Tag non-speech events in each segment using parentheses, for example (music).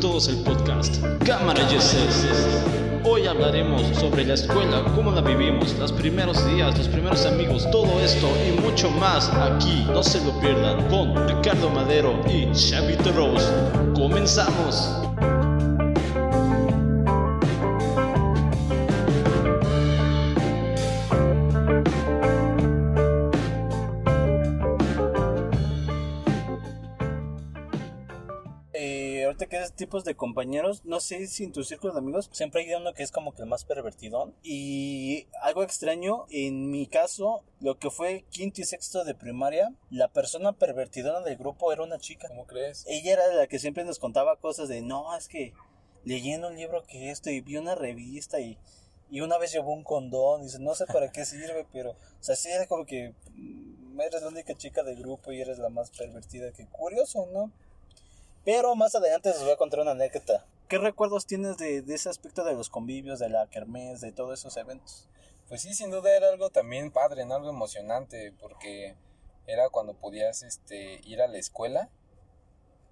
todos al podcast Cámara Yeses. Hoy hablaremos sobre la escuela, cómo la vivimos, los primeros días, los primeros amigos, todo esto y mucho más aquí. No se lo pierdan con Ricardo Madero y Chavito Rose. Comenzamos. Ahorita que es tipos de compañeros, no sé si en tu círculo de amigos siempre hay uno que es como que el más pervertidón. Y algo extraño, en mi caso, lo que fue quinto y sexto de primaria, la persona pervertidona del grupo era una chica. ¿Cómo crees? Ella era la que siempre nos contaba cosas de, no, es que leyendo un libro que esto y vi una revista y, y una vez llevó un condón, y dice, no sé para qué sirve, (laughs) pero, o sea, sí era como que mm, eres la única chica del grupo y eres la más pervertida, que curioso, ¿no? Pero más adelante les voy a contar una anécdota. ¿Qué recuerdos tienes de, de ese aspecto de los convivios, de la kermés, de todos esos eventos? Pues sí, sin duda era algo también padre, ¿no? Algo emocionante, porque era cuando podías este, ir a la escuela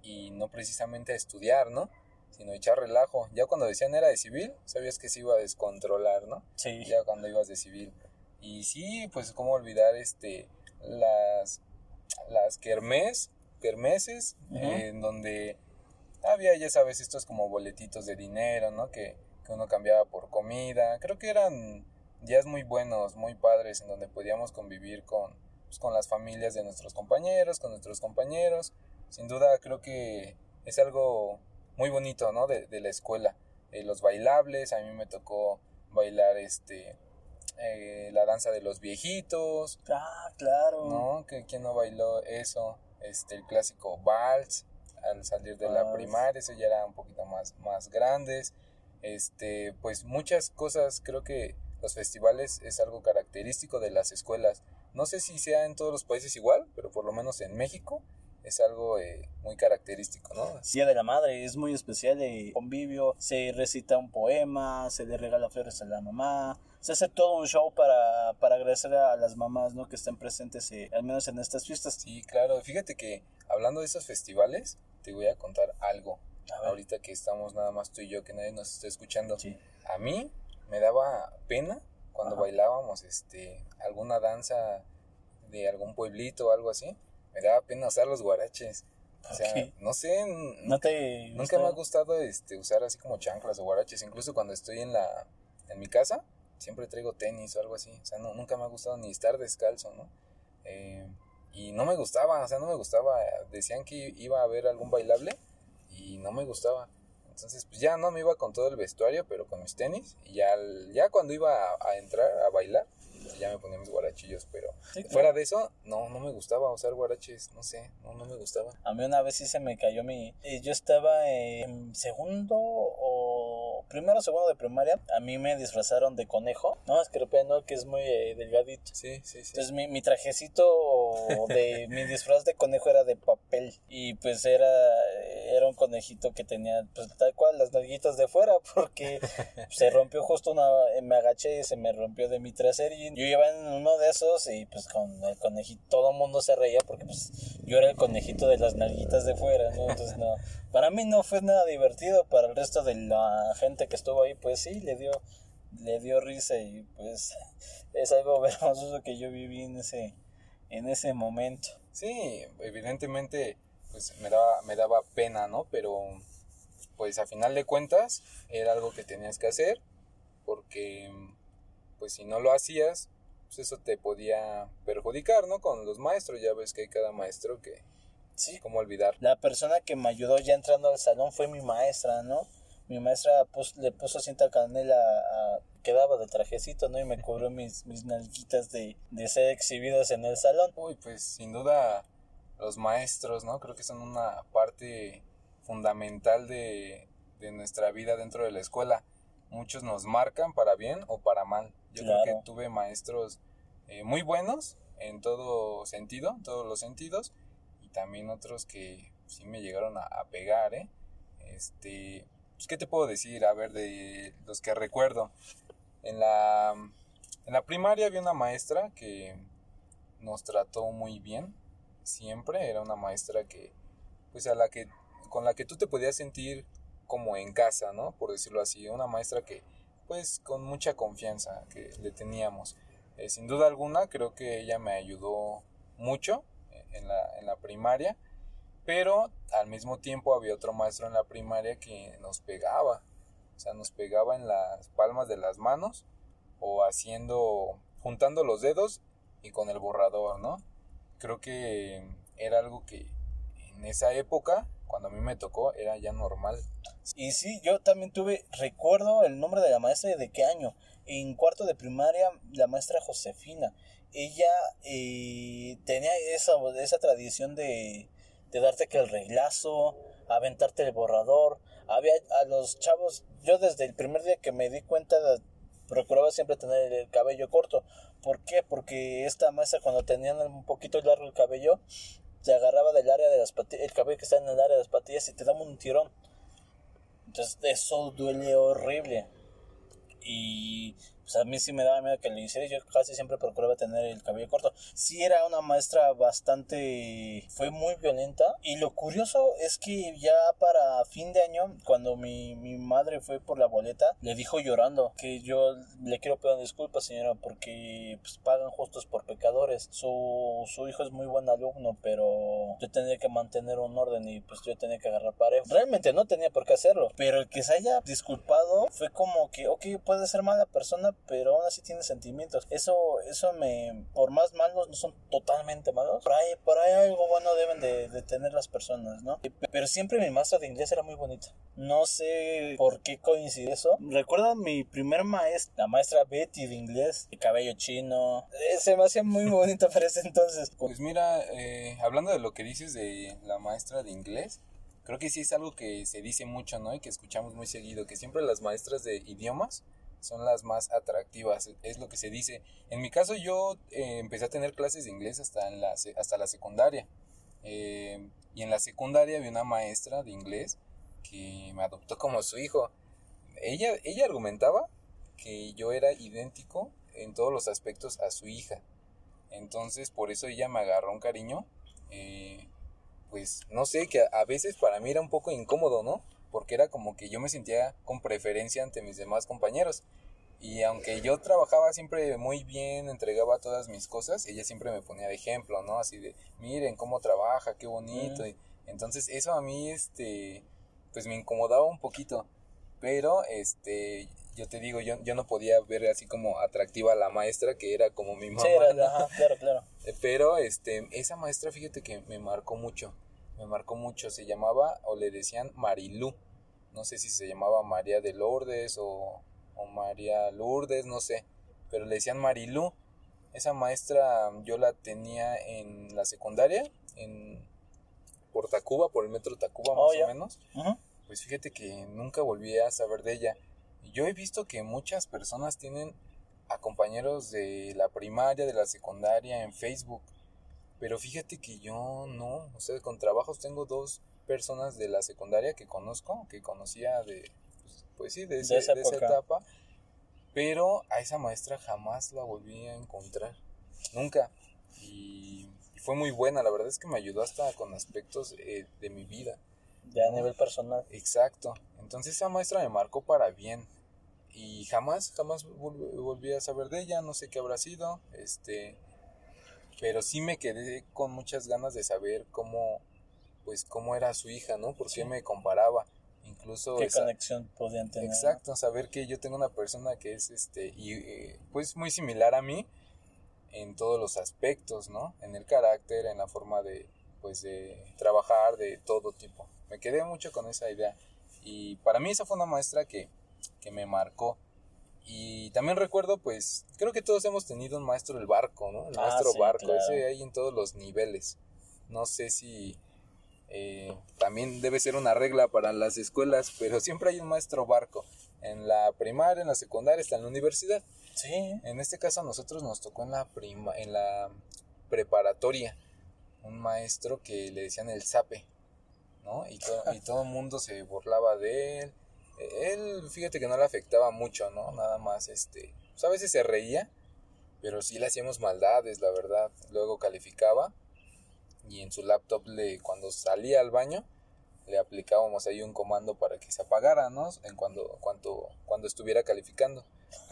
y no precisamente a estudiar, ¿no? Sino echar relajo. Ya cuando decían era de civil, sabías que se iba a descontrolar, ¿no? Sí. Ya cuando ibas de civil. Y sí, pues cómo olvidar este las las kermés, kermeses, eh, en donde había, ya sabes, estos como boletitos de dinero, ¿no? Que, que uno cambiaba por comida. Creo que eran días muy buenos, muy padres, en donde podíamos convivir con, pues, con las familias de nuestros compañeros, con nuestros compañeros. Sin duda, creo que es algo muy bonito, ¿no? De, de la escuela. Eh, los bailables, a mí me tocó bailar este eh, la danza de los viejitos, Ah, claro. ¿no? Que quién no bailó eso, este el clásico vals al salir de la primaria, eso ya era un poquito más más grandes. Este, pues muchas cosas, creo que los festivales es algo característico de las escuelas. No sé si sea en todos los países igual, pero por lo menos en México es algo eh, muy característico, ¿no? Día de la Madre es muy especial de convivio, se recita un poema, se le regala flores a la mamá, se hace todo un show para, para agradecer a las mamás ¿no? que estén presentes, eh, al menos en estas fiestas. Sí, claro. Fíjate que hablando de esos festivales, te voy a contar algo. A. Ahorita que estamos nada más tú y yo, que nadie nos está escuchando. Sí. A mí me daba pena cuando Ajá. bailábamos este alguna danza de algún pueblito o algo así. Me daba pena usar los guaraches. O sea, Ok. no sé, ¿No te nunca me ha gustado este usar así como chanclas o guaraches, incluso cuando estoy en la en mi casa, siempre traigo tenis o algo así. O sea, no, nunca me ha gustado ni estar descalzo, ¿no? Eh, y no me gustaba, o sea, no me gustaba. Decían que iba a haber algún bailable y no me gustaba. Entonces, pues ya no me iba con todo el vestuario, pero con mis tenis. Y ya, ya cuando iba a, a entrar a bailar, pues ya me ponía mis guarachillos. Pero Sí, claro. fuera de eso, no, no me gustaba usar guaraches. No sé, no, no me gustaba. A mí una vez sí se me cayó mi... eh, Yo estaba en segundo o... Primero o segundo de primaria. A mí me disfrazaron de conejo. No, es que no, que es muy eh, delgadito. Sí, sí, sí. Entonces mi, mi trajecito de (laughs) mi disfraz de conejo era de papel y pues era, era un conejito que tenía pues tal cual las nalguitas de fuera (laughs) porque se rompió justo una, me agaché y se me rompió de mi traserín. Yo iba en uno de esos y pues con el conejito todo el mundo se reía porque pues yo era el conejito de las nalguitas de fuera, ¿no? Entonces no, para mí no fue nada divertido, para el resto de la gente que estuvo ahí pues sí, le dio le dio risa y pues es algo (laughs) vergonzoso que yo viví en ese en ese momento. Sí, evidentemente, pues me daba, me daba pena, ¿no? Pero, pues a final de cuentas, era algo que tenías que hacer, porque, pues si no lo hacías, pues eso te podía perjudicar, ¿no? Con los maestros, ya ves que hay cada maestro que, Sí, ¿cómo olvidar? la persona que me ayudó ya entrando al salón fue mi maestra, ¿no? Mi maestra pus- le puso cinta canela a, quedaba de trajecito, ¿no? Y me cubrió (laughs) mis, mis nalguitas de, de ser exhibidas en el salón. Uy, pues sin duda los maestros, ¿no? Creo que son una parte fundamental de, de nuestra vida dentro de la escuela. Muchos nos marcan para bien o para mal. Yo creo que tuve maestros eh, muy buenos en todo sentido, en todos los sentidos, y también otros que sí me llegaron a, a pegar, ¿eh? Este, pues, ¿qué te puedo decir? A ver, de los que recuerdo. En la, en la primaria había una maestra que nos trató muy bien, siempre. Era una maestra que, pues a la que, con la que tú te podías sentir como en casa, ¿no? Por decirlo así, una maestra que pues con mucha confianza que le teníamos. Eh, sin duda alguna, creo que ella me ayudó mucho en la, en la primaria, pero al mismo tiempo había otro maestro en la primaria que nos pegaba, o sea, nos pegaba en las palmas de las manos o haciendo, juntando los dedos y con el borrador, ¿no? Creo que era algo que en esa época, cuando a mí me tocó, era ya normal. Y sí, yo también tuve, recuerdo el nombre de la maestra y de qué año. En cuarto de primaria, la maestra Josefina. Ella eh, tenía esa, esa tradición de, de darte que el reglazo, aventarte el borrador. Había a los chavos, yo desde el primer día que me di cuenta, procuraba siempre tener el cabello corto. ¿Por qué? Porque esta maestra cuando tenían un poquito largo el cabello, se agarraba del área de las patillas, el cabello que está en el área de las patillas y te daba un tirón. Entonces eso duele horrible. Y pues a mí sí me daba miedo que lo hiciera. Yo casi siempre procuraba tener el cabello corto. Sí era una maestra bastante... fue muy violenta. Y lo curioso es que ya para fin de año, cuando mi, mi madre fue por la boleta, le dijo llorando que yo le quiero pedir disculpas, señora, porque pues, pagan justos por pecadores. Su, su hijo es muy buen alumno, pero yo tenía que mantener un orden y pues yo tenía que agarrar parejo. Realmente no tenía por qué hacerlo, pero el que se haya disculpado fue como que, ok, puede ser mala persona, pero aún así tiene sentimientos. Eso, eso me, por más malos, no son totalmente malos. Por ahí, por ahí algo bueno deben de, de tener las personas, ¿no? Pero siempre mi maestra de inglés era muy bonita. No sé por qué coincide eso. Recuerdo mi primer maestra, la maestra Betty de inglés, de cabello chino. Eh, se me hacía muy bonita para ese entonces. Pues mira, eh, hablando de lo que dices de la maestra de inglés, creo que sí es algo que se dice mucho, ¿no? Y que escuchamos muy seguido, que siempre las maestras de idiomas son las más atractivas, es lo que se dice. En mi caso yo eh, empecé a tener clases de inglés hasta, en la, hasta la secundaria. Eh, y en la secundaria había una maestra de inglés que me adoptó como su hijo. Ella, ella argumentaba que yo era idéntico en todos los aspectos a su hija. Entonces por eso ella me agarró un cariño. Eh, pues no sé, que a veces para mí era un poco incómodo, ¿no? Porque era como que yo me sentía con preferencia ante mis demás compañeros. Y aunque yo trabajaba siempre muy bien, entregaba todas mis cosas, ella siempre me ponía de ejemplo, ¿no? Así de, miren cómo trabaja, qué bonito. Entonces eso a mí, este, pues me incomodaba un poquito. Pero, este, yo te digo, yo, yo no podía ver así como atractiva a la maestra que era como mi mamá. Sí, claro, claro. (laughs) Pero, este, esa maestra, fíjate que me marcó mucho. Me marcó mucho. Se llamaba, o le decían Marilú no sé si se llamaba María de Lourdes o, María Lourdes, no sé, pero le decían Marilú. Esa maestra yo la tenía en la secundaria, en por Tacuba, por el metro Tacuba más oh, o menos. Pues fíjate que nunca volví a saber de ella. Yo he visto que muchas personas tienen a compañeros de la primaria, de la secundaria en Facebook. Pero fíjate que yo no, o sea, con trabajos tengo dos personas de la secundaria que conozco, que conocía de, pues, pues sí, de, esa, etapa, pero a esa maestra jamás la volví a encontrar, nunca. Y, fue muy buena, la verdad es que me ayudó hasta con aspectos eh, de mi vida. Ya a nivel personal. Exacto. Entonces esa maestra me marcó para bien. Y jamás, jamás volví a saber de ella, no sé qué habrá sido, este, pero sí me quedé con muchas ganas de saber cómo, pues cómo era su hija, ¿no? Por qué me comparaba. Incluso qué conexión podían tener. Exacto, saber que yo tengo una persona que es este y eh, pues muy similar a mí en todos los aspectos, ¿no? En el carácter, en la forma de pues de trabajar de todo tipo. Me quedé mucho con esa idea y para mí esa fue una maestra que que me marcó. Y también recuerdo, pues, creo que todos hemos tenido un maestro del barco, ¿no? El ah, maestro barco, ese hay en todos los niveles. No sé si eh, también debe ser una regla para las escuelas, (laughs) pero siempre hay un maestro barco. En la primaria, en la secundaria, está en la universidad. Sí. En este caso a nosotros nos tocó en la prima, en la preparatoria, un maestro que le decían el sape, ¿no? Y, y todo el mundo se burlaba de él. Él, fíjate que no le afectaba mucho, ¿no? Nada más, este, pues a veces se reía, pero sí le hacíamos maldades, la verdad. Luego calificaba y en su laptop le cuando salía al baño le aplicábamos ahí un comando para que se apagara, ¿no? En cuando, cuando, cuando estuviera calificando.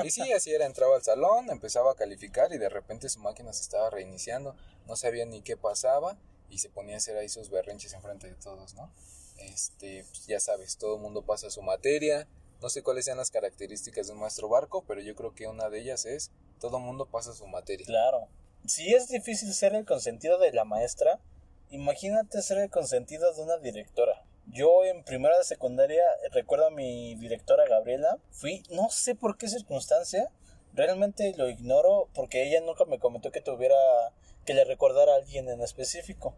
Y sí, así era, entraba al salón, empezaba a calificar y de repente su máquina se estaba reiniciando, no sabía ni qué pasaba y se ponía a hacer ahí sus berrinches enfrente de todos, ¿no? Este, pues ya sabes, todo el mundo pasa su materia, no sé cuáles sean las características de un maestro barco, pero yo creo que una de ellas es todo el mundo pasa su materia. Claro. Si es difícil ser el consentido de la maestra, imagínate ser el consentido de una directora. Yo en primera de secundaria recuerdo a mi directora Gabriela. Fui, no sé por qué circunstancia, realmente lo ignoro porque ella nunca me comentó que tuviera que le recordara a alguien en específico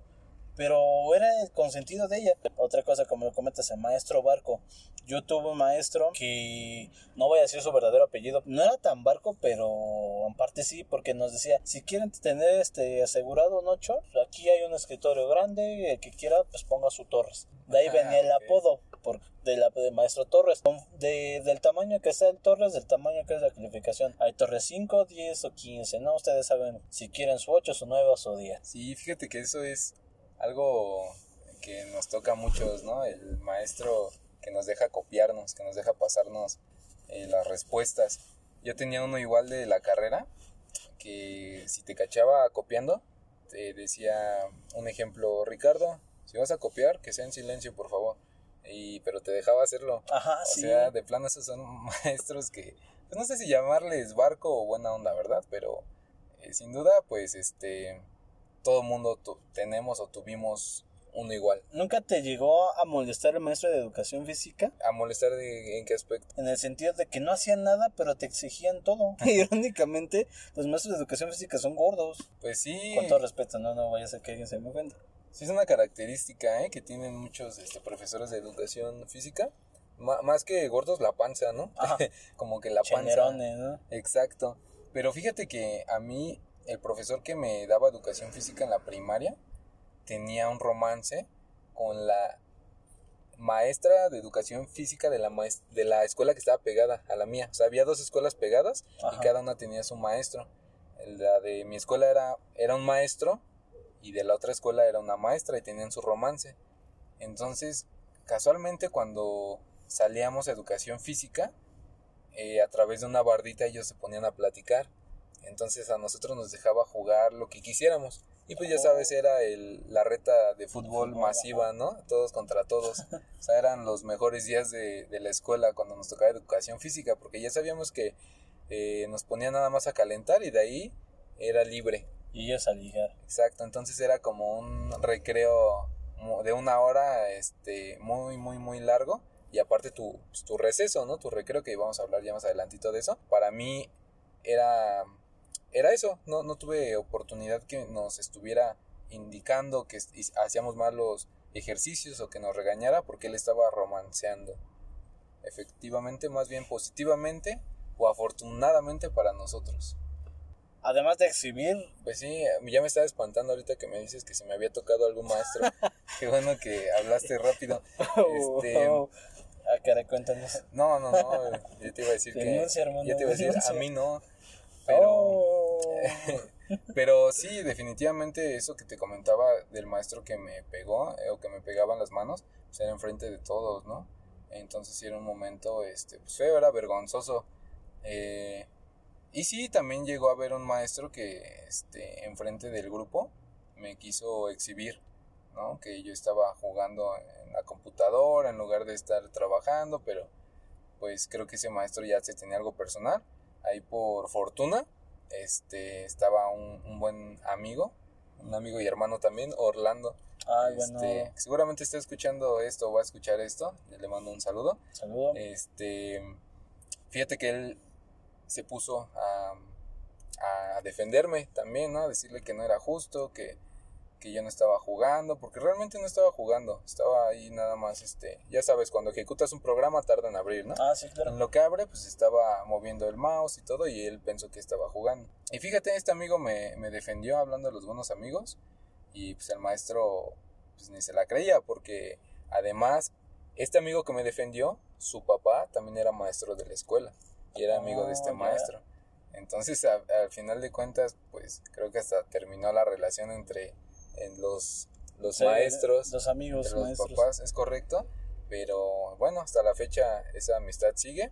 pero era el consentido de ella. Otra cosa, como lo comentas, el maestro Barco. Yo tuve un maestro que no voy a decir su verdadero apellido, no era tan barco, pero en parte sí, porque nos decía, si quieren tener este asegurado un 8, aquí hay un escritorio grande, el que quiera, pues ponga su Torres. De ahí venía el apodo por, de la, de maestro Torres. De, del tamaño que está el Torres, del tamaño que es la calificación. Hay Torres 5, 10 o 15, ¿no? Ustedes saben si quieren su 8, su 9 o su 10. Sí, fíjate que eso es algo que nos toca a muchos, ¿no? El maestro que nos deja copiarnos, que nos deja pasarnos eh, las respuestas. Yo tenía uno igual de la carrera, que si te cachaba copiando, te decía un ejemplo, Ricardo, si vas a copiar, que sea en silencio, por favor. Y, pero te dejaba hacerlo. Ajá, o sí. sea, de plano esos son (laughs) maestros que, pues no sé si llamarles barco o buena onda, ¿verdad? Pero eh, sin duda, pues este todo mundo tenemos o tuvimos uno igual. ¿Nunca te llegó a molestar el maestro de educación física? ¿A molestar de, en qué aspecto? En el sentido de que no hacían nada, pero te exigían todo. (laughs) Irónicamente, los maestros de educación física son gordos. Pues sí. Con todo respeto, no, no vaya a ser que alguien se me ofenda. Sí, es una característica ¿eh? que tienen muchos este, profesores de educación física. más que gordos, la panza, ¿no? (laughs) Como que la panza. ¿no? Exacto. Pero fíjate que a mí el profesor que me daba educación física en la primaria tenía un romance con la maestra de educación física de la, de la escuela que estaba pegada a la mía. O sea, había dos escuelas pegadas y cada una tenía su maestro. La de mi escuela era, era un maestro y de la otra escuela era una maestra y tenían su romance. Entonces, casualmente cuando salíamos a educación física, eh, a través de una bardita ellos se ponían a platicar entonces a nosotros nos dejaba jugar lo que quisiéramos. Y pues ya sabes, era el, la reta de fútbol masiva, ¿no? Todos contra todos. (laughs) O sea, eran los mejores días de, de la escuela cuando nos tocaba educación física, porque ya sabíamos que eh, nos ponía nada más a calentar y de ahí era libre. Y ellos a ligar. Exacto, entonces era como un recreo de una hora, este, muy, muy, muy largo. Y aparte tu, pues, tu receso, ¿no? Tu recreo, que vamos a hablar ya más adelantito de eso. Para mí era era eso, no, no tuve oportunidad que nos estuviera indicando que hacíamos malos ejercicios o que nos regañara porque él estaba romanceando. Efectivamente, más bien positivamente o afortunadamente para nosotros. Además de exhibir. Pues sí, ya me estaba espantando ahorita que me dices que se me había tocado algún maestro. (laughs) Qué bueno que hablaste rápido. Este, ah, caray, cuéntanos. No, no, no. Yo te iba a decir (laughs) que. Hermano, yo te iba a decir, a mí no. (laughs) Pero, oh. (laughs) pero sí, definitivamente eso que te comentaba del maestro que me pegó eh, o que me pegaban las manos, pues era enfrente de todos, ¿no? Entonces era un momento este, pues feo, era vergonzoso. Eh, y sí, también llegó a haber un maestro que este, enfrente del grupo me quiso exhibir, ¿no? Que yo estaba jugando en la computadora en lugar de estar trabajando, pero pues creo que ese maestro ya se tenía algo personal ahí por fortuna, este, estaba un, buen amigo, un amigo y hermano también, Orlando. este, Seguramente está escuchando esto o va a escuchar esto. Le mando un saludo. Saludo. Este, fíjate que él se puso a, a defenderme también, ¿no? A decirle que no era justo, que que yo no estaba jugando, porque realmente no estaba jugando, estaba ahí nada más, este, ya sabes, cuando ejecutas un programa tarda en abrir, ¿no? Ah, sí, claro. En lo que abre, pues estaba moviendo el mouse y todo, y él pensó que estaba jugando. Y fíjate, este amigo me, me defendió hablando de los buenos amigos, y pues el maestro, pues ni se la creía, porque además, este amigo que me defendió, su papá también era maestro de la escuela, y era amigo de este oh, maestro. Entonces, al final de cuentas, pues creo que hasta terminó la relación entre en los los Sí, maestros, los amigos, los maestros. papás, es correcto. Pero bueno, hasta la fecha esa amistad sigue.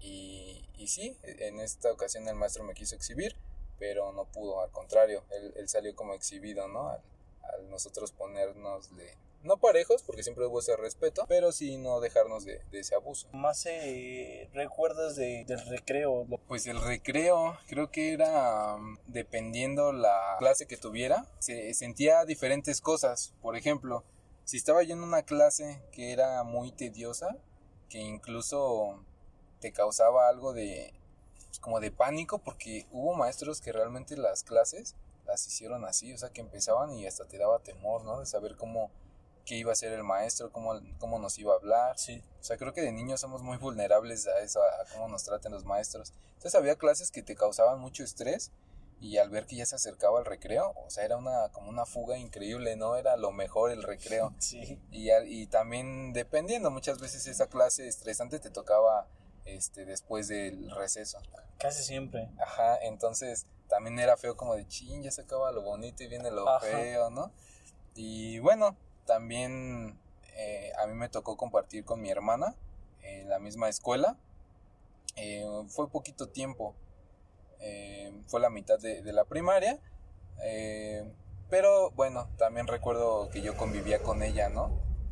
Y, y sí, en esta ocasión el maestro me quiso exhibir, pero no pudo, al contrario, él, él salió como exhibido, ¿no? Al, al nosotros ponernos de, no parejos, porque siempre hubo ese respeto, pero sí no dejarnos de, de ese abuso. Más eh, recuerdas de, del recreo. Pues el recreo creo que era um, dependiendo la clase que tuviera, se sentía diferentes cosas. Por ejemplo, si estaba yo en una clase que era muy tediosa, que incluso te causaba algo de pues, como de pánico porque hubo maestros que realmente las clases las hicieron así, o sea, que empezaban y hasta te daba temor, ¿no? De saber cómo qué iba a ser el maestro, cómo, cómo nos iba a hablar. Sí. O sea, creo que de niños somos muy vulnerables a eso, a, cómo nos traten los maestros. Entonces había clases que te causaban mucho estrés y al ver que ya se acercaba el recreo, o sea, era una como una fuga increíble, ¿no? Era lo mejor el recreo. (laughs) Sí. Y, y también dependiendo, muchas veces esa clase estresante te tocaba este después del receso. Casi siempre. Ajá, entonces también era feo como de chin, ya se acaba lo bonito y viene lo Ajá. feo, ¿no? Y bueno, también eh, a mí me tocó compartir con mi hermana en la misma escuela. Eh, fue poquito tiempo, eh, fue la mitad de, de la primaria. eh, pero bueno, también recuerdo que yo convivía con ella, ¿no?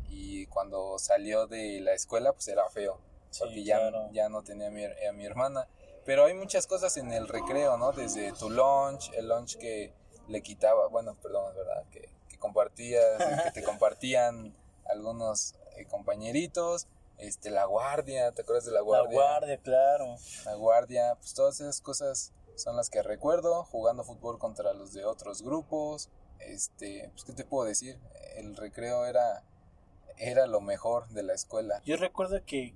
Y cuando salió de la escuela, pues era feo Sí, porque ya, claro. ya no tenía a mi, a mi hermana. Pero hay muchas cosas en el recreo, ¿no? Desde tu lunch, el lunch que le quitaba, bueno, perdón, ¿verdad? Que, que compartías, que te compartían algunos eh, compañeritos, este, la guardia, ¿te acuerdas de la La guardia? guardia, claro. La guardia, pues todas esas cosas son las que recuerdo, jugando fútbol contra los de otros grupos, este, pues, ¿qué te puedo decir? El recreo era, era lo mejor de la escuela. Yo recuerdo que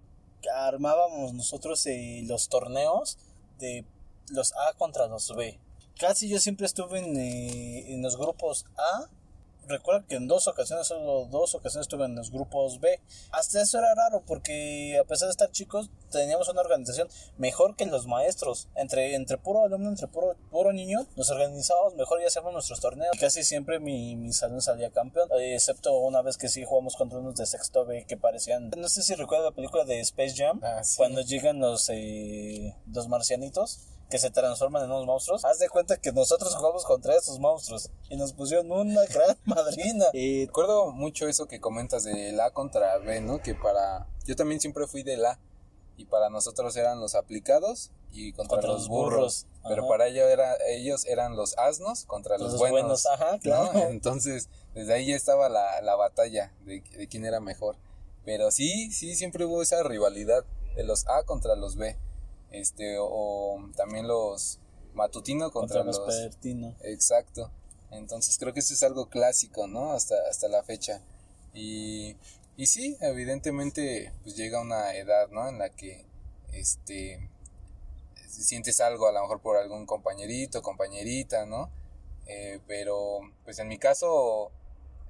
armábamos nosotros eh, los torneos de los A contra los B. Casi yo siempre estuve en, eh, en los grupos A. Recuerdo que en dos ocasiones, solo dos ocasiones estuve en los grupos B. Hasta eso era raro porque a pesar de estar chicos, teníamos una organización mejor que los maestros. Entre, entre puro alumno, entre puro, puro niño, nos organizábamos mejor y hacíamos nuestros torneos. Casi siempre mi, mi salón salía campeón, eh, excepto una vez que sí jugamos contra unos de sexto B que parecían... No sé si recuerdas la película de Space Jam, Ah, sí. cuando llegan los, eh, los marcianitos que se transforman en unos monstruos. Haz de cuenta que nosotros jugamos contra esos monstruos y nos pusieron una (laughs) gran madrina. Y Recuerdo mucho eso que comentas de la contra B, ¿no? Que para... Yo también siempre fui de la y para nosotros eran los aplicados y contra, Contra los los burros. burros, Pero para ellos, era, ellos eran los asnos contra los, Los buenos. buenos, ajá, ¿no? claro. (laughs) Entonces, desde ahí ya estaba la, la batalla de, de quién era mejor. Pero sí, sí, siempre hubo esa rivalidad de los A contra los B. Este, o, también los matutino contra, contra los los... Exacto. Entonces creo que eso es algo clásico, ¿no? Hasta, hasta la fecha. Y, y sí, evidentemente, pues llega una edad, ¿no? En la que, este, sientes algo a lo mejor por algún compañerito, compañerita, ¿no? Eh, pero, pues en mi caso,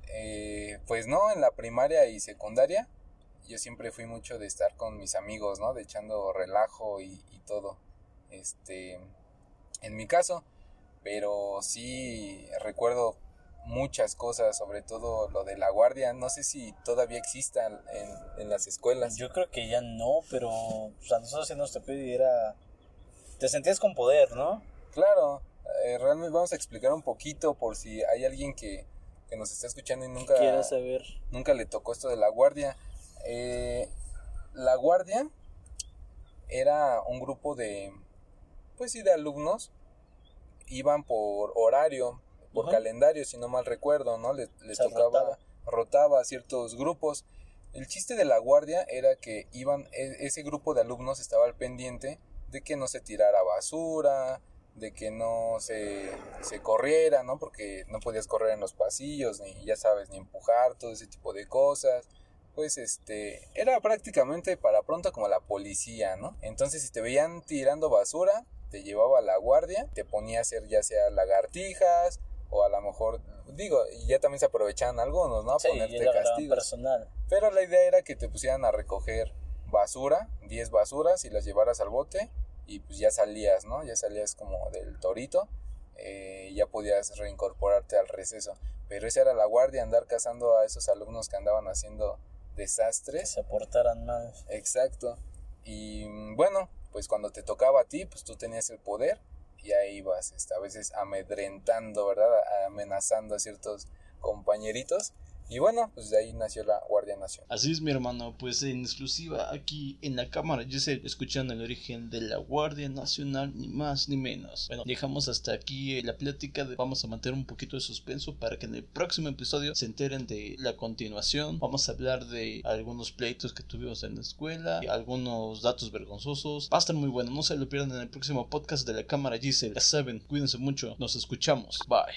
eh, pues no, en la primaria y secundaria, yo siempre fui mucho de estar con mis amigos, ¿no? De echando relajo y, y todo. Este, en mi caso, pero sí recuerdo muchas cosas, sobre todo lo de la guardia, no sé si todavía exista en, en las escuelas. Yo creo que ya no, pero pues, a nosotros sí nos era... Te sentías con poder, ¿no? Claro, eh, realmente vamos a explicar un poquito por si hay alguien que, que nos está escuchando y nunca, saber. nunca le tocó esto de la guardia. Eh, la guardia era un grupo de, pues sí, de alumnos, iban por horario, por calendario, si no mal recuerdo, ¿no? Les, tocaba, rotaba. rotaba. a ciertos grupos. El chiste de la guardia era que iban, e- ese grupo de alumnos estaba al pendiente de que no se tirara basura, de que no se, se corriera, ¿no? Porque no podías correr en los pasillos, ni ya sabes, ni empujar, todo ese tipo de cosas. Pues este, era prácticamente para pronto como la policía, ¿no? Entonces si te veían tirando basura, te llevaba a la guardia, te ponía a hacer ya sea lagartijas, o a lo mejor, digo, y ya también se aprovechaban algunos, ¿no? A Sí, ponerte castigos. personal. Pero la idea era que te pusieran a recoger basura, 10 basuras y las llevaras al bote y pues ya salías, ¿no? Ya salías como del torito eh, ya podías reincorporarte al receso. pero esa era la guardia, andar cazando a esos alumnos que andaban haciendo desastres. se portaran mal. Exacto. Y mm, bueno, pues cuando te tocaba a ti, pues tú tenías el poder y ahí ibas, este, a veces amedrentando, ¿verdad? Amenazando a ciertos compañeritos y bueno, pues de ahí nació la Guardia Nacional. Así es, mi hermano, pues en exclusiva aquí en la cámara, yo sé, escuchando el origen de la Guardia Nacional, ni más ni menos. Bueno, dejamos hasta aquí eh, la plática, vamos a mantener un poquito de suspenso para que en el próximo episodio se enteren de la continuación. Vamos a hablar de algunos pleitos que tuvimos en la escuela, algunos datos vergonzosos. Va a estar muy bueno, no se lo pierdan en el próximo podcast de la cámara Giselle. Ya saben, cuídense mucho, nos escuchamos, bye.